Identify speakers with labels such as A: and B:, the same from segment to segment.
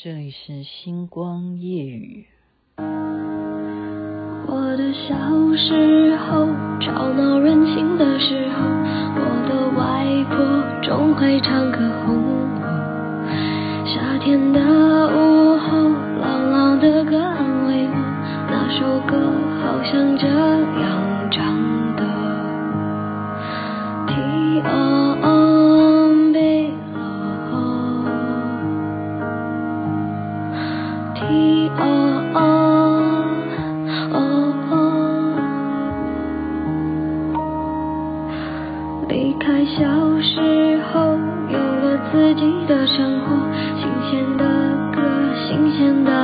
A: 这里是星光夜语。
B: 我的小时候，吵闹任性的时候，我的外婆总会唱歌哄我。夏天的午后，朗朗的歌安慰我，那首歌好像这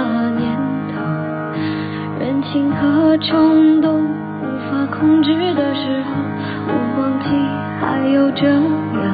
B: 那年头，任性和冲动无法控制的时候，我忘记还有
A: 这样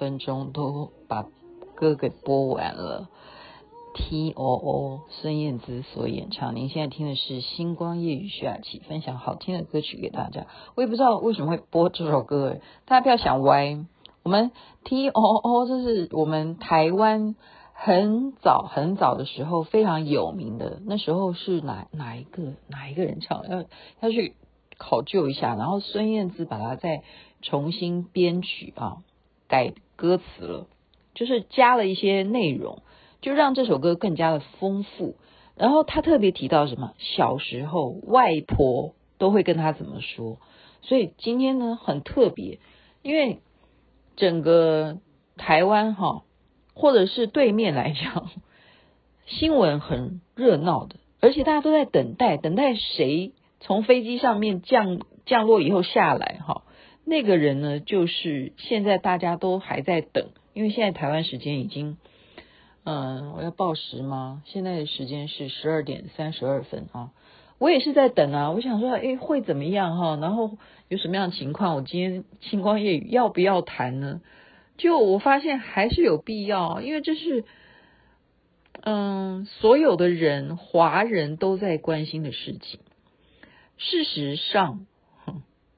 A: 分钟都把歌给播完了。T O O 孙燕姿所演唱，您现在听的是星光夜雨徐雅琪分享好听的歌曲给大家。我也不知道为什么会播这首歌，大家不要想歪。我们 T O O 这是我们台湾很早很早的时候非常有名的，那时候是哪哪一个哪一个人唱？要要去考究一下。然后孙燕姿把它再重新编曲啊，改歌词了，就是加了一些内容。就让这首歌更加的丰富，然后他特别提到什么？小时候外婆都会跟他怎么说？所以今天呢很特别，因为整个台湾哈，或者是对面来讲，新闻很热闹的，而且大家都在等待，等待谁从飞机上面降降落以后下来哈。那个人呢，就是现在大家都还在等，因为现在台湾时间已经。嗯，我要报时吗？现在的时间是十二点三十二分啊。我也是在等啊。我想说，哎，会怎么样哈？然后有什么样的情况？我今天星光夜语要不要谈呢？就我发现还是有必要，因为这是嗯，所有的人华人都在关心的事情。事实上，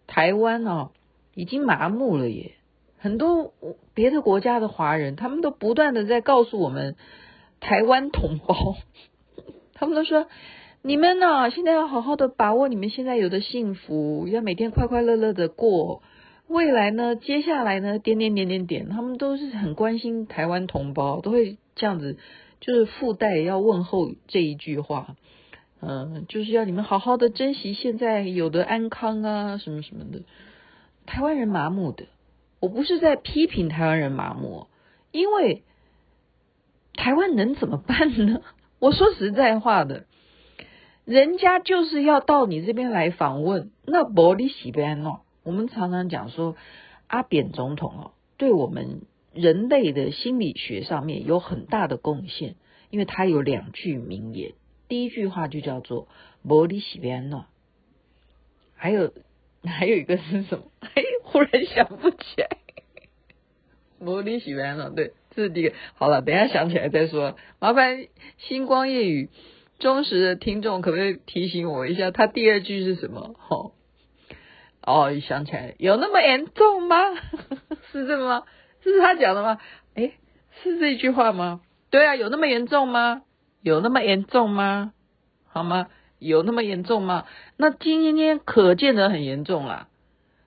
A: 台湾啊已经麻木了耶。很多别的国家的华人，他们都不断的在告诉我们，台湾同胞，他们都说，你们呢，现在要好好的把握你们现在有的幸福，要每天快快乐乐的过。未来呢，接下来呢，点点点点点，他们都是很关心台湾同胞，都会这样子，就是附带要问候这一句话，嗯，就是要你们好好的珍惜现在有的安康啊，什么什么的。台湾人麻木的。我不是在批评台湾人麻木，因为台湾能怎么办呢？我说实在话的，人家就是要到你这边来访问，那不你喜边哦。我们常常讲说，阿扁总统哦，对我们人类的心理学上面有很大的贡献，因为他有两句名言，第一句话就叫做“不你喜边哦”，还有。还有一个是什么？哎，忽然想不起来。魔力喜欢了，对，这是第一个。好了，等下想起来再说。麻烦星光夜语忠实的听众，可不可以提醒我一下，他第二句是什么？哦，哦，想起来，有那么严重吗？是这个吗？这是他讲的吗？哎，是这句话吗？对啊，有那么严重吗？有那么严重吗？好吗？有那么严重吗？那今天可见得很严重啦，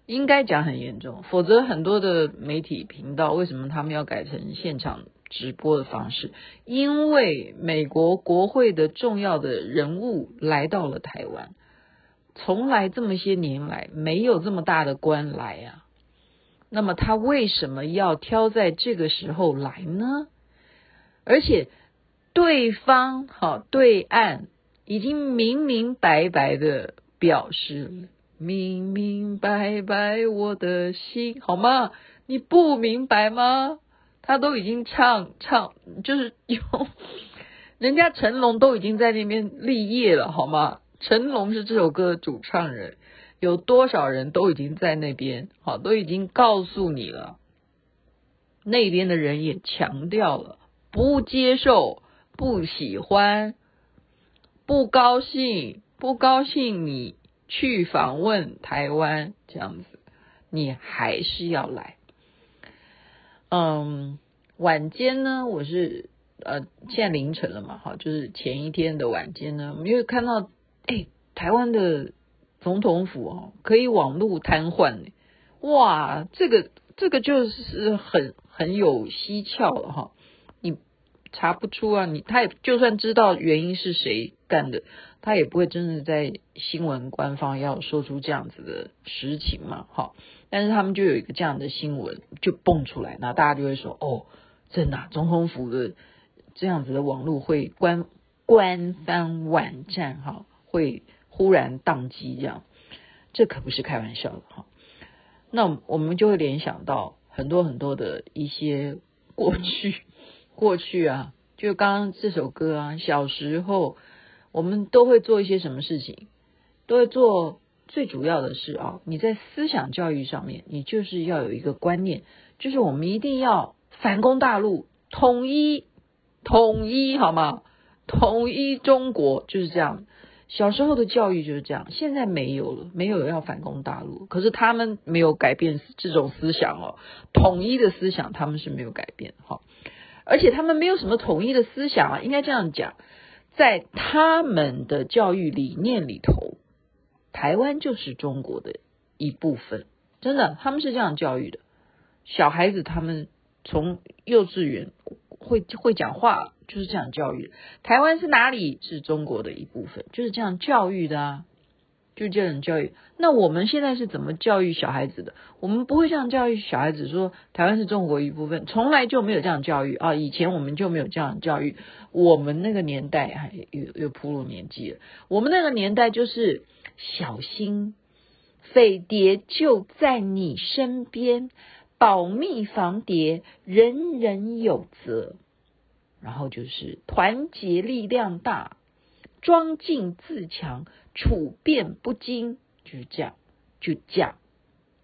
A: 应该讲很严重，否则很多的媒体频道为什么他们要改成现场直播的方式？因为美国国会的重要的人物来到了台湾，从来这么些年来没有这么大的官来啊，那么他为什么要挑在这个时候来呢？而且对方好对岸。已经明明白白的表示，明明白白我的心，好吗？你不明白吗？他都已经唱唱，就是用人家成龙都已经在那边立业了，好吗？成龙是这首歌的主唱人，有多少人都已经在那边，好，都已经告诉你了。那边的人也强调了，不接受，不喜欢，不高兴，不高兴，你去访问台湾这样子，你还是要来。嗯，晚间呢，我是呃，现在凌晨了嘛，哈，就是前一天的晚间呢，我们又看到，哎，台湾的总统府哦，可以网络瘫痪，哇，这个这个就是很很有蹊跷了哈，查不出啊，你他也就算知道原因是谁干的，他也不会真的在新闻官方要说出这样子的实情嘛，哈。但是他们就有一个这样的新闻就蹦出来，那大家就会说哦，真的，总统府的这样子的网络会官官方网站哈会忽然宕机这样，这可不是开玩笑的哈。那我们就会联想到很多很多的一些过去过去啊，就刚刚这首歌啊，小时候我们都会做一些什么事情，都会做。最主要的是啊，你在思想教育上面，你就是要有一个观念，就是我们一定要反攻大陆，统一，统一，好吗？统一中国就是这样。小时候的教育就是这样，现在没有了，没有要反攻大陆。可是他们没有改变这种思想哦，统一的思想他们是没有改变哈，而且他们没有什么统一的思想啊，应该这样讲，在他们的教育理念里头。台湾就是中国的一部分，真的，他们是这样教育的。小孩子他们从幼稚园会会讲话，就是这样教育的。台湾是哪里？是中国的一部分，就是这样教育的啊，就这样教育。那我们现在是怎么教育小孩子的？我们不会这样教育小孩子说台湾是中国一部分，从来就没有这样教育啊。以前我们就没有这样教育。我们那个年代还又又暴露年纪了，我们那个年代就是。小心，匪谍就在你身边，保密防谍，人人有责。然后就是团结力量大，庄敬自强，处变不惊，就是这样，就这样。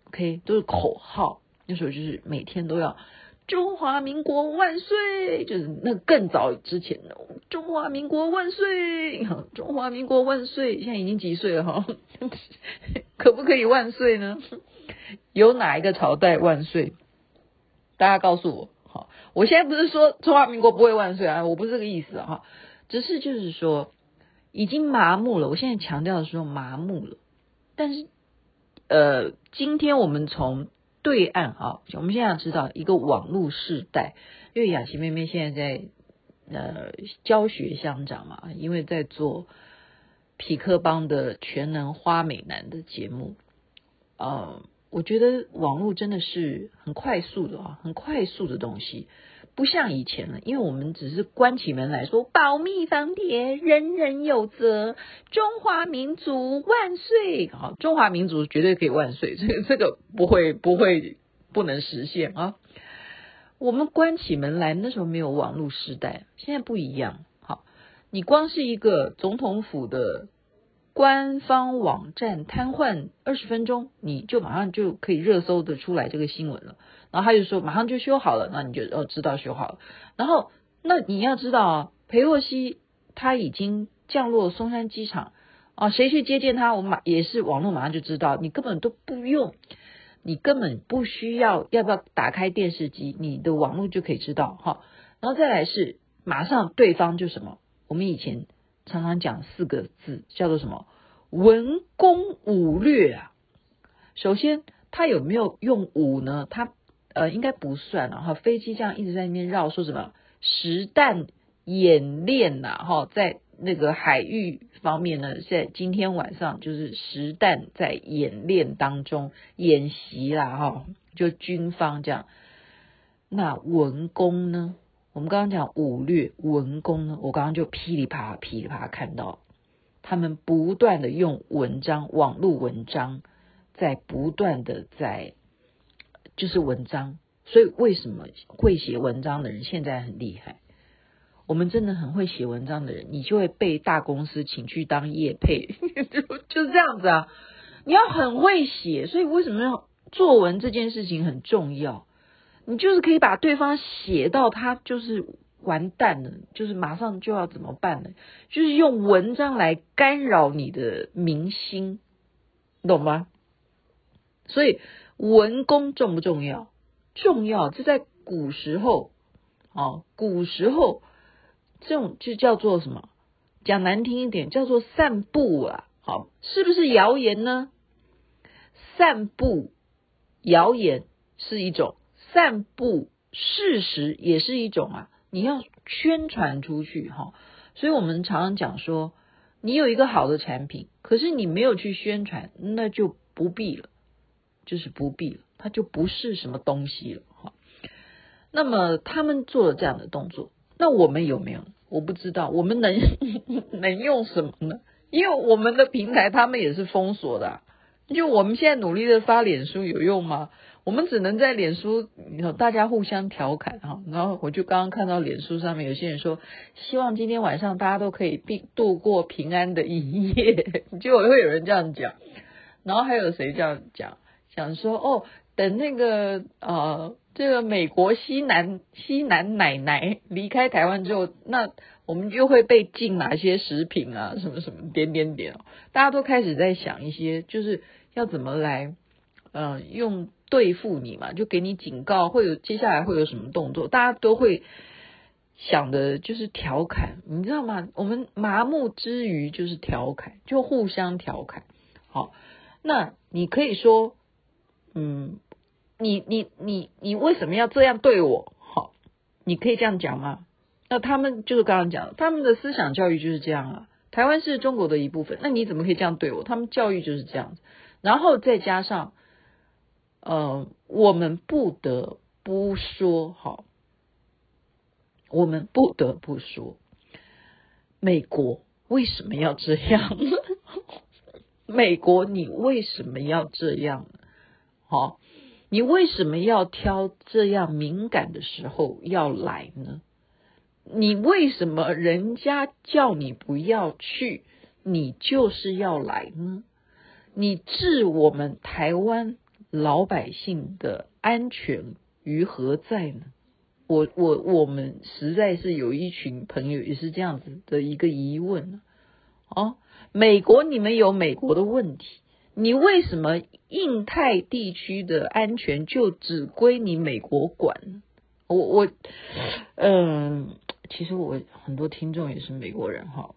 A: OK，都是口号。那时候就是每天都要。中华民国万岁！就是那更早之前的中华民国万岁，中华民国万岁！现在已经几岁了哈？可不可以万岁呢？有哪一个朝代万岁？大家告诉我。好，我现在不是说中华民国不会万岁啊，我不是这个意思哈，只是就是说已经麻木了。我现在强调的时候麻木了，但是呃，今天我们从。对岸啊，我们现在知道一个网络世代，因为雅琪妹妹现在在呃教学相长嘛，因为在做匹克邦的全能花美男的节目，呃，我觉得网络真的是很快速的啊，很快速的东西。不像以前了，因为我们只是关起门来说保密防谍，人人有责，中华民族万岁！好，中华民族绝对可以万岁，这个这个不会不会不能实现啊。我们关起门来那时候没有网络时代，现在不一样。好，你光是一个总统府的。官方网站瘫痪二十分钟，你就马上就可以热搜的出来这个新闻了。然后他就说马上就修好了，那你就哦知道修好了。然后那你要知道啊，裴洛西他已经降落松山机场啊，谁去接见他，我们马也是网络马上就知道，你根本都不用，你根本不需要要不要打开电视机，你的网络就可以知道哈。然后再来是马上对方就什么，我们以前。常常讲四个字叫做什么？文攻武略啊。首先，他有没有用武呢？他呃应该不算了哈。飞机这样一直在那边绕，说什么实弹演练呐？哈，在那个海域方面呢，在今天晚上就是实弹在演练当中演习啦哈，就军方这样。那文攻呢？我们刚刚讲武略文攻呢，我刚刚就噼里啪啦噼里啪啦看到，他们不断的用文章，网络文章，在不断的在，就是文章。所以为什么会写文章的人现在很厉害？我们真的很会写文章的人，你就会被大公司请去当业配，就是这样子啊。你要很会写，所以为什么要作文这件事情很重要？你就是可以把对方写到他就是完蛋了，就是马上就要怎么办呢？就是用文章来干扰你的民心，懂吗？所以文功重不重要？重要。这在古时候，哦，古时候这种就叫做什么？讲难听一点，叫做散布啊。好，是不是谣言呢？散布谣言是一种，散布事实也是一种啊。你要宣传出去哈，所以我们常常讲说，你有一个好的产品，可是你没有去宣传，那就不必了，就是不必了，它就不是什么东西了哈。那么他们做了这样的动作，那我们有没有？我不知道，我们能 能用什么呢？因为我们的平台他们也是封锁的，就我们现在努力的发脸书有用吗？我们只能在脸书，大家互相调侃哈。然后我就刚刚看到脸书上面有些人说，希望今天晚上大家都可以并度过平安的一夜，就会有人这样讲。然后还有谁这样讲？想说哦，等那个呃，这个美国西南西南奶奶离开台湾之后，那。我们就会被禁哪些食品啊，什么什么点点点，大家都开始在想一些，就是要怎么来，嗯、呃，用对付你嘛，就给你警告，会有接下来会有什么动作，大家都会想的就是调侃，你知道吗？我们麻木之余就是调侃，就互相调侃。好，那你可以说，嗯，你你你你为什么要这样对我？好，你可以这样讲吗？那他们就是刚刚讲，他们的思想教育就是这样啊。台湾是中国的一部分，那你怎么可以这样对我？他们教育就是这样，然后再加上，呃，我们不得不说，好，我们不得不说，美国为什么要这样？美国，你为什么要这样？好，你为什么要挑这样敏感的时候要来呢？你为什么人家叫你不要去，你就是要来呢？你置我们台湾老百姓的安全于何在呢？我我我们实在是有一群朋友也是这样子的一个疑问哦，美国你们有美国的问题，你为什么印太地区的安全就只归你美国管？我我嗯。其实我很多听众也是美国人哈，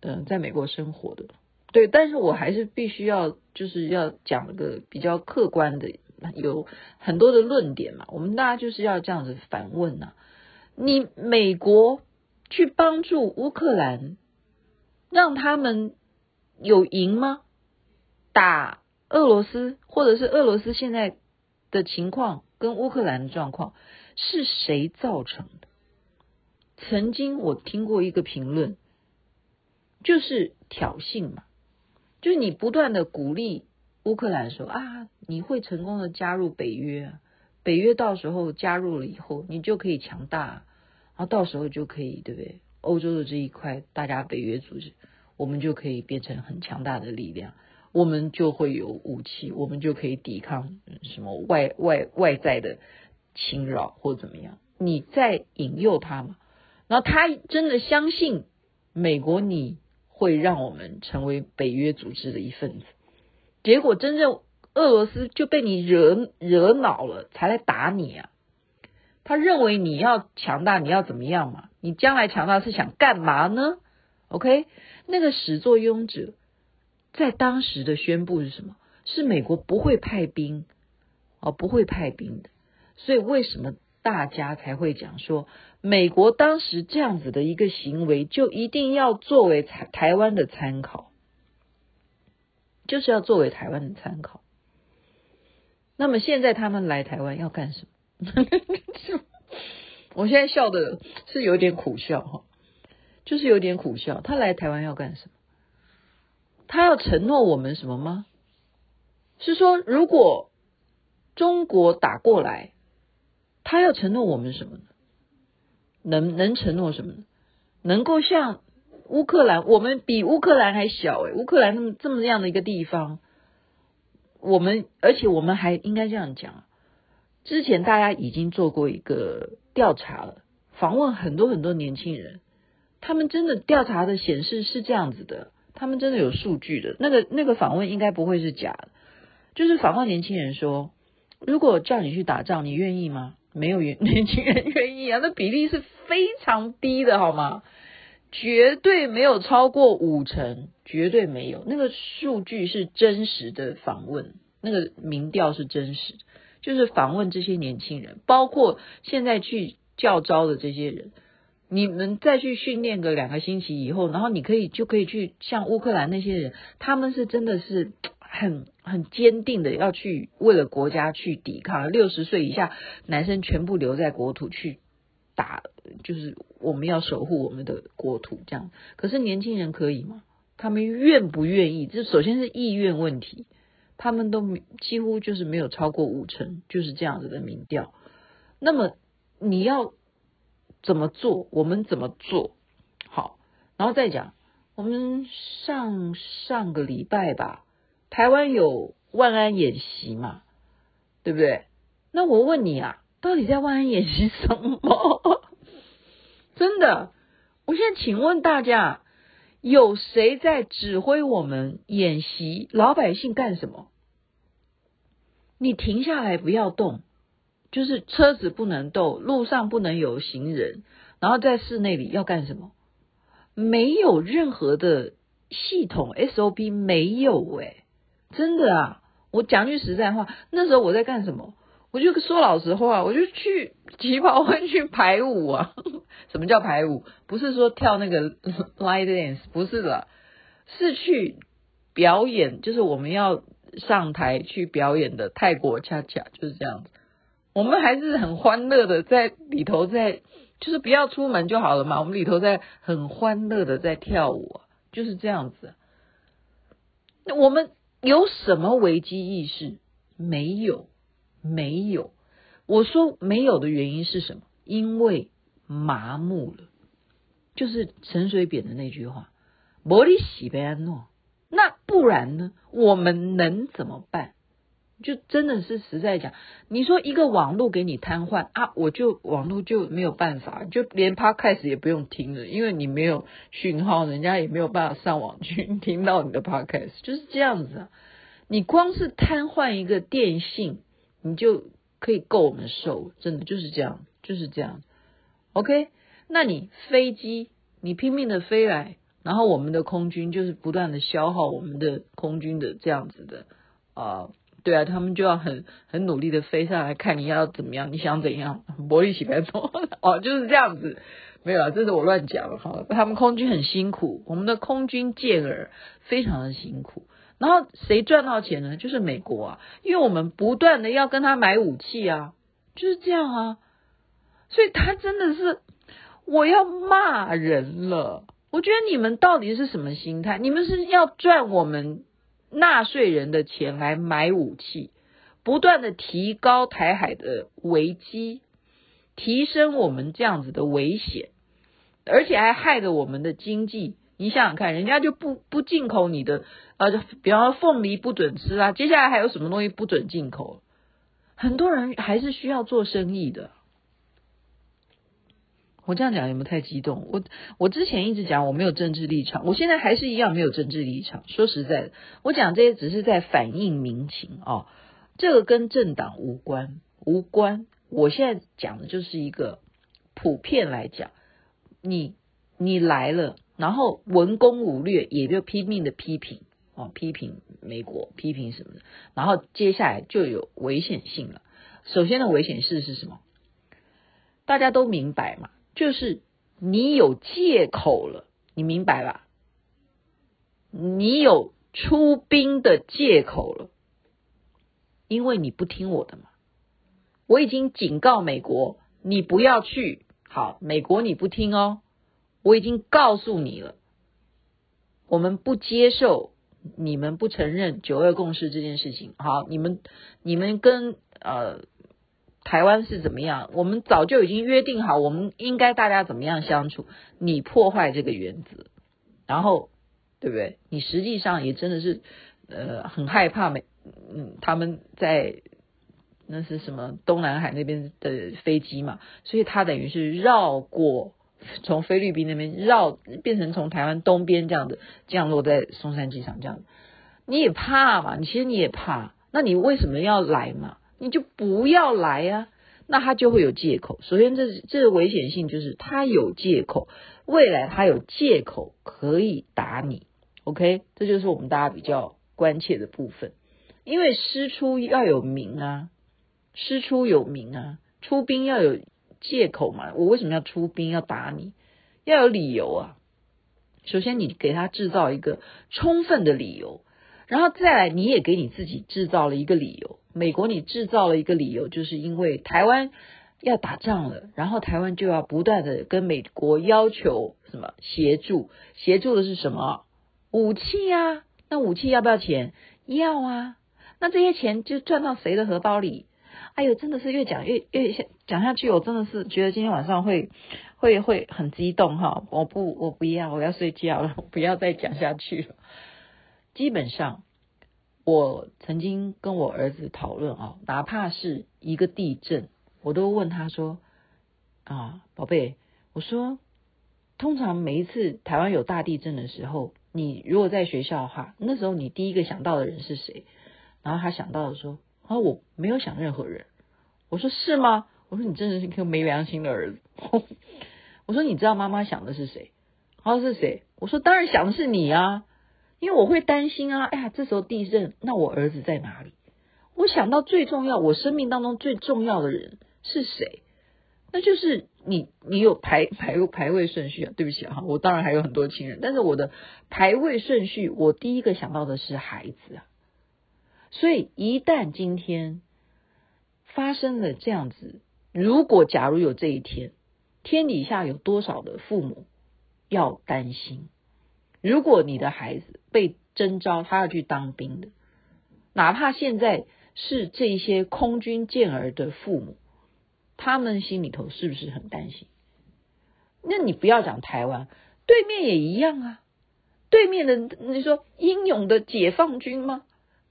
A: 嗯，在美国生活的，对，但是我还是必须要就是要讲个比较客观的，有很多的论点嘛，我们大家就是要这样子反问呐，你美国去帮助乌克兰，让他们有赢吗？打俄罗斯，或者是俄罗斯现在的情况跟乌克兰的状况是谁造成的？曾经我听过一个评论，就是挑衅嘛，就是你不断的鼓励乌克兰说啊，你会成功的加入北约，北约到时候加入了以后，你就可以强大，然后到时候就可以，对不对？欧洲的这一块，大家北约组织，我们就可以变成很强大的力量，我们就会有武器，我们就可以抵抗什么外外外在的侵扰或怎么样？你在引诱他嘛？然后他真的相信美国，你会让我们成为北约组织的一份子。结果真正俄罗斯就被你惹惹恼了，才来打你啊！他认为你要强大，你要怎么样嘛？你将来强大是想干嘛呢？OK，那个始作俑者在当时的宣布是什么？是美国不会派兵哦，不会派兵的。所以为什么？大家才会讲说，美国当时这样子的一个行为，就一定要作为台台湾的参考，就是要作为台湾的参考。那么现在他们来台湾要干什么？我现在笑的是有点苦笑哈，就是有点苦笑。他来台湾要干什么？他要承诺我们什么吗？是说如果中国打过来？他要承诺我们什么呢？能能承诺什么呢？能够像乌克兰，我们比乌克兰还小诶，乌克兰那么这么样的一个地方，我们而且我们还应该这样讲，之前大家已经做过一个调查了，访问很多很多年轻人，他们真的调查的显示是这样子的，他们真的有数据的，那个那个访问应该不会是假的，就是访问年轻人说，如果叫你去打仗，你愿意吗？没有年 年轻人愿意啊，那比例是非常低的，好吗？绝对没有超过五成，绝对没有。那个数据是真实的访问，那个民调是真实，就是访问这些年轻人，包括现在去教招的这些人，你们再去训练个两个星期以后，然后你可以就可以去像乌克兰那些人，他们是真的是。很很坚定的要去为了国家去抵抗，六十岁以下男生全部留在国土去打，就是我们要守护我们的国土这样。可是年轻人可以吗？他们愿不愿意？这首先是意愿问题，他们都几乎就是没有超过五成，就是这样子的民调。那么你要怎么做？我们怎么做？好，然后再讲，我们上上个礼拜吧。台湾有万安演习嘛？对不对？那我问你啊，到底在万安演习什么？真的，我现在请问大家，有谁在指挥我们演习？老百姓干什么？你停下来不要动，就是车子不能动，路上不能有行人，然后在室内里要干什么？没有任何的系统 SOP，没有诶、真的啊，我讲句实在话，那时候我在干什么？我就说老实话，我就去旗袍湾去排舞啊。什么叫排舞？不是说跳那个 light dance，不是的，是去表演，就是我们要上台去表演的泰国恰恰，就是这样子。我们还是很欢乐的在里头在，就是不要出门就好了嘛。我们里头在很欢乐的在跳舞，就是这样子。那我们。有什么危机意识？没有，没有。我说没有的原因是什么？因为麻木了。就是陈水扁的那句话：“莫里西贝安诺。”那不然呢？我们能怎么办？就真的是实在讲，你说一个网络给你瘫痪啊，我就网络就没有办法，就连 Podcast 也不用听了，因为你没有讯号，人家也没有办法上网去听到你的 Podcast，就是这样子啊。你光是瘫痪一个电信，你就可以够我们受，真的就是这样，就是这样。OK，那你飞机你拼命的飞来，然后我们的空军就是不断的消耗我们的空军的这样子的啊。对啊，他们就要很很努力的飞上来看你要怎么样，你想怎样，玻璃起来做 哦，就是这样子，没有啊，这是我乱讲哈。他们空军很辛苦，我们的空军健儿非常的辛苦。然后谁赚到钱呢？就是美国啊，因为我们不断的要跟他买武器啊，就是这样啊。所以他真的是我要骂人了。我觉得你们到底是什么心态？你们是要赚我们？纳税人的钱来买武器，不断的提高台海的危机，提升我们这样子的危险，而且还害得我们的经济。你想想看，人家就不不进口你的，呃，比方说凤梨不准吃啊，接下来还有什么东西不准进口？很多人还是需要做生意的。我这样讲有没有太激动？我我之前一直讲我没有政治立场，我现在还是一样没有政治立场。说实在的，我讲这些只是在反映民情哦，这个跟政党无关无关。我现在讲的就是一个普遍来讲，你你来了，然后文攻武略，也就拼命的批评哦，批评美国，批评什么的，然后接下来就有危险性了。首先的危险事是什么？大家都明白嘛。就是你有借口了，你明白吧？你有出兵的借口了，因为你不听我的嘛。我已经警告美国，你不要去。好，美国你不听哦，我已经告诉你了，我们不接受你们不承认九二共识这件事情。好，你们你们跟呃台湾是怎么样？我们早就已经约定好，我们应该大家怎么样相处？你破坏这个原则，然后对不对？你实际上也真的是呃很害怕美，嗯，他们在那是什么东南海那边的飞机嘛，所以他等于是绕过从菲律宾那边绕，变成从台湾东边这样的降落在松山机场这样。你也怕嘛？你其实你也怕，那你为什么要来嘛？你就不要来啊！那他就会有借口。首先这，这这个危险性就是他有借口，未来他有借口可以打你。OK，这就是我们大家比较关切的部分。因为师出要有名啊，师出有名啊，出兵要有借口嘛。我为什么要出兵要打你？要有理由啊。首先，你给他制造一个充分的理由。然后再来，你也给你自己制造了一个理由。美国，你制造了一个理由，就是因为台湾要打仗了，然后台湾就要不断的跟美国要求什么协助？协助的是什么？武器啊？那武器要不要钱？要啊。那这些钱就赚到谁的荷包里？哎呦，真的是越讲越越讲下去，我真的是觉得今天晚上会会会很激动哈！我不，我不要，我要睡觉了，不要再讲下去了。基本上，我曾经跟我儿子讨论啊，哪怕是一个地震，我都问他说：“啊，宝贝，我说，通常每一次台湾有大地震的时候，你如果在学校的话，那时候你第一个想到的人是谁？”然后他想到的说：“啊，我没有想任何人。”我说：“是吗？”我说：“你真的是一个没良心的儿子。”我说：“你知道妈妈想的是谁？”他说：“是谁？”我说：“当然想的是你啊。”因为我会担心啊，哎呀，这时候地震，那我儿子在哪里？我想到最重要，我生命当中最重要的人是谁？那就是你，你有排排排位顺序啊？对不起啊，我当然还有很多亲人，但是我的排位顺序，我第一个想到的是孩子啊。所以一旦今天发生了这样子，如果假如有这一天，天底下有多少的父母要担心？如果你的孩子被征召，他要去当兵的，哪怕现在是这些空军健儿的父母，他们心里头是不是很担心？那你不要讲台湾，对面也一样啊。对面的你说英勇的解放军吗？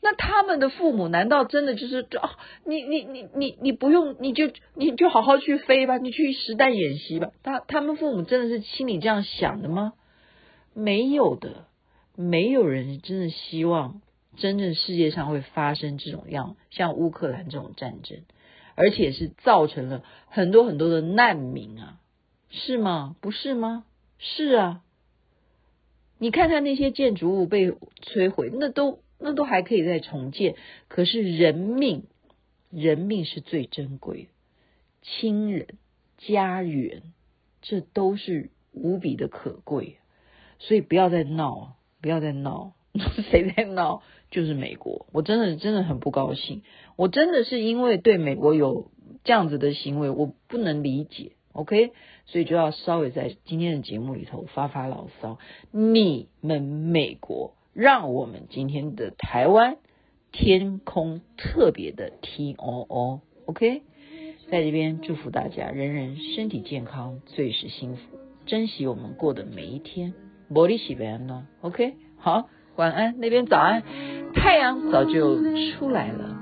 A: 那他们的父母难道真的就是哦？你你你你你不用，你就你就好好去飞吧，你去实弹演习吧。他他们父母真的是心里这样想的吗？没有的，没有人真的希望真正世界上会发生这种样像乌克兰这种战争，而且是造成了很多很多的难民啊，是吗？不是吗？是啊，你看看那些建筑物被摧毁，那都那都还可以再重建，可是人命，人命是最珍贵的，亲人、家园，这都是无比的可贵。所以不要再闹，不要再闹，谁在闹？就是美国。我真的真的很不高兴，我真的是因为对美国有这样子的行为，我不能理解。OK，所以就要稍微在今天的节目里头发发牢骚。你们美国让我们今天的台湾天空特别的 T O O，OK，在这边祝福大家人人身体健康，最是幸福，珍惜我们过的每一天。玻璃洗完了？OK，好，晚安。那边早安，太阳早就出来了。